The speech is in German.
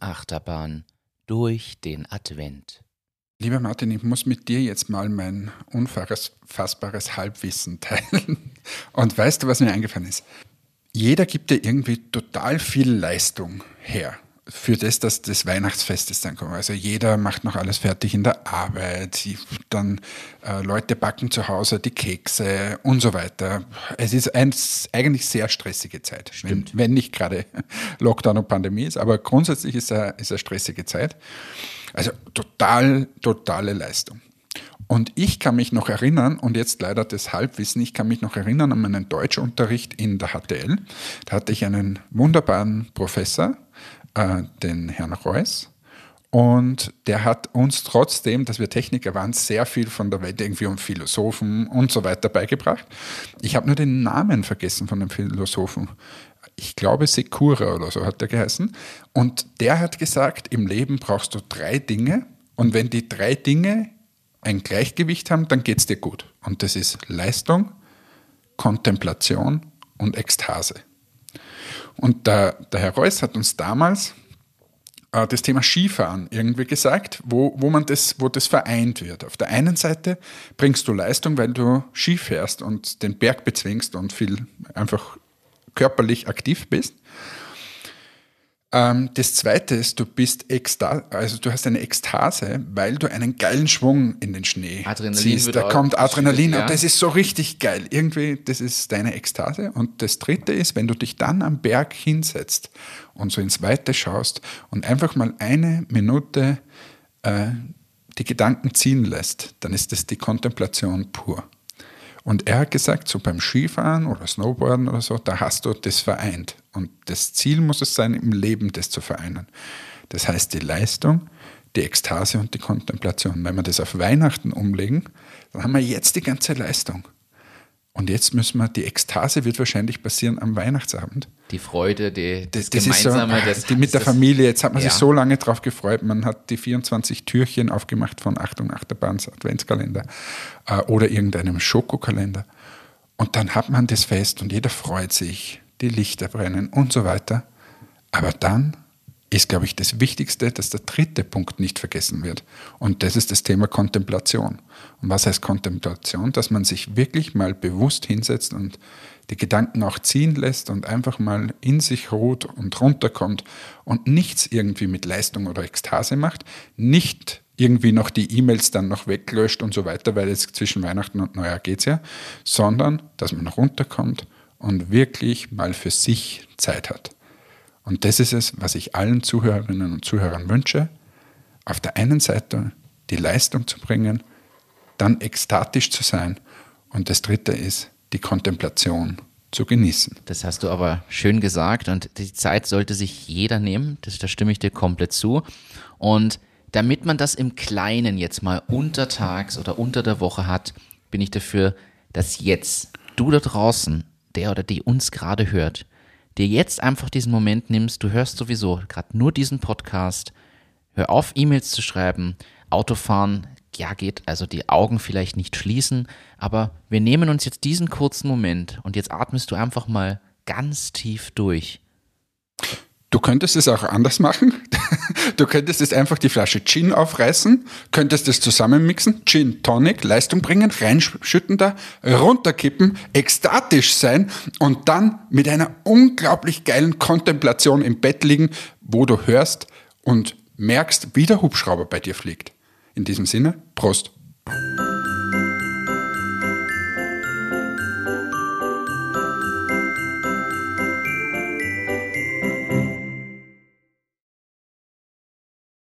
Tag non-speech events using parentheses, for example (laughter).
Achterbahn durch den Advent. Lieber Martin, ich muss mit dir jetzt mal mein unfassbares Halbwissen teilen. (laughs) Und weißt du, was mir eingefallen ist? Jeder gibt dir irgendwie total viel Leistung her für das, dass das Weihnachtsfest ist dann kommt. Also jeder macht noch alles fertig in der Arbeit, dann äh, Leute backen zu Hause die Kekse und so weiter. Es ist eine eigentlich sehr stressige Zeit, wenn, wenn, nicht gerade (laughs) Lockdown und Pandemie ist, aber grundsätzlich ist es ist eine stressige Zeit. Also total, totale Leistung. Und ich kann mich noch erinnern, und jetzt leider das Halbwissen, ich kann mich noch erinnern an meinen Deutschunterricht in der HTL. Da hatte ich einen wunderbaren Professor, äh, den Herrn Reuss. Und der hat uns trotzdem, dass wir Techniker waren, sehr viel von der Welt irgendwie um Philosophen und so weiter beigebracht. Ich habe nur den Namen vergessen von dem Philosophen. Ich glaube Sekura oder so hat der geheißen. Und der hat gesagt, im Leben brauchst du drei Dinge. Und wenn die drei Dinge ein Gleichgewicht haben, dann geht es dir gut. Und das ist Leistung, Kontemplation und Ekstase. Und der, der Herr Reuss hat uns damals äh, das Thema Skifahren irgendwie gesagt, wo, wo, man das, wo das vereint wird. Auf der einen Seite bringst du Leistung, weil du Ski fährst und den Berg bezwingst und viel einfach körperlich aktiv bist. Ähm, das zweite ist, du bist Ekstase, also du hast eine Ekstase, weil du einen geilen Schwung in den Schnee Adrenalin ziehst. Da kommt Adrenalin ja. und das ist so richtig geil. Irgendwie, das ist deine Ekstase. Und das dritte ist, wenn du dich dann am Berg hinsetzt und so ins Weite schaust und einfach mal eine Minute äh, die Gedanken ziehen lässt, dann ist das die Kontemplation pur. Und er hat gesagt, so beim Skifahren oder Snowboarden oder so, da hast du das vereint. Und das Ziel muss es sein, im Leben das zu vereinen. Das heißt, die Leistung, die Ekstase und die Kontemplation. Wenn wir das auf Weihnachten umlegen, dann haben wir jetzt die ganze Leistung. Und jetzt müssen wir, die Ekstase wird wahrscheinlich passieren am Weihnachtsabend. Die Freude, die, das, das, Gemeinsame. So, das, die mit der Familie, jetzt hat man ja. sich so lange drauf gefreut, man hat die 24 Türchen aufgemacht von Achtung Achterbahns Adventskalender äh, oder irgendeinem Schokokalender. Und dann hat man das Fest und jeder freut sich, die Lichter brennen und so weiter. Aber dann ist, glaube ich, das Wichtigste, dass der dritte Punkt nicht vergessen wird. Und das ist das Thema Kontemplation. Und was heißt Kontemplation? Dass man sich wirklich mal bewusst hinsetzt und die Gedanken auch ziehen lässt und einfach mal in sich ruht und runterkommt und nichts irgendwie mit Leistung oder Ekstase macht, nicht irgendwie noch die E-Mails dann noch weglöscht und so weiter, weil jetzt zwischen Weihnachten und Neujahr geht es ja, sondern dass man runterkommt und wirklich mal für sich Zeit hat. Und das ist es, was ich allen Zuhörerinnen und Zuhörern wünsche. Auf der einen Seite die Leistung zu bringen, dann ekstatisch zu sein und das dritte ist die Kontemplation zu genießen. Das hast du aber schön gesagt und die Zeit sollte sich jeder nehmen, das, da stimme ich dir komplett zu. Und damit man das im Kleinen jetzt mal untertags oder unter der Woche hat, bin ich dafür, dass jetzt du da draußen, der oder die uns gerade hört, dir jetzt einfach diesen Moment nimmst, du hörst sowieso gerade nur diesen Podcast, hör auf, E-Mails zu schreiben, Autofahren, ja geht, also die Augen vielleicht nicht schließen, aber wir nehmen uns jetzt diesen kurzen Moment und jetzt atmest du einfach mal ganz tief durch. Du könntest es auch anders machen. (laughs) Du könntest jetzt einfach die Flasche Gin aufreißen, könntest es zusammenmixen, Gin Tonic, Leistung bringen, reinschütten da, runterkippen, ekstatisch sein und dann mit einer unglaublich geilen Kontemplation im Bett liegen, wo du hörst und merkst, wie der Hubschrauber bei dir fliegt. In diesem Sinne, Prost.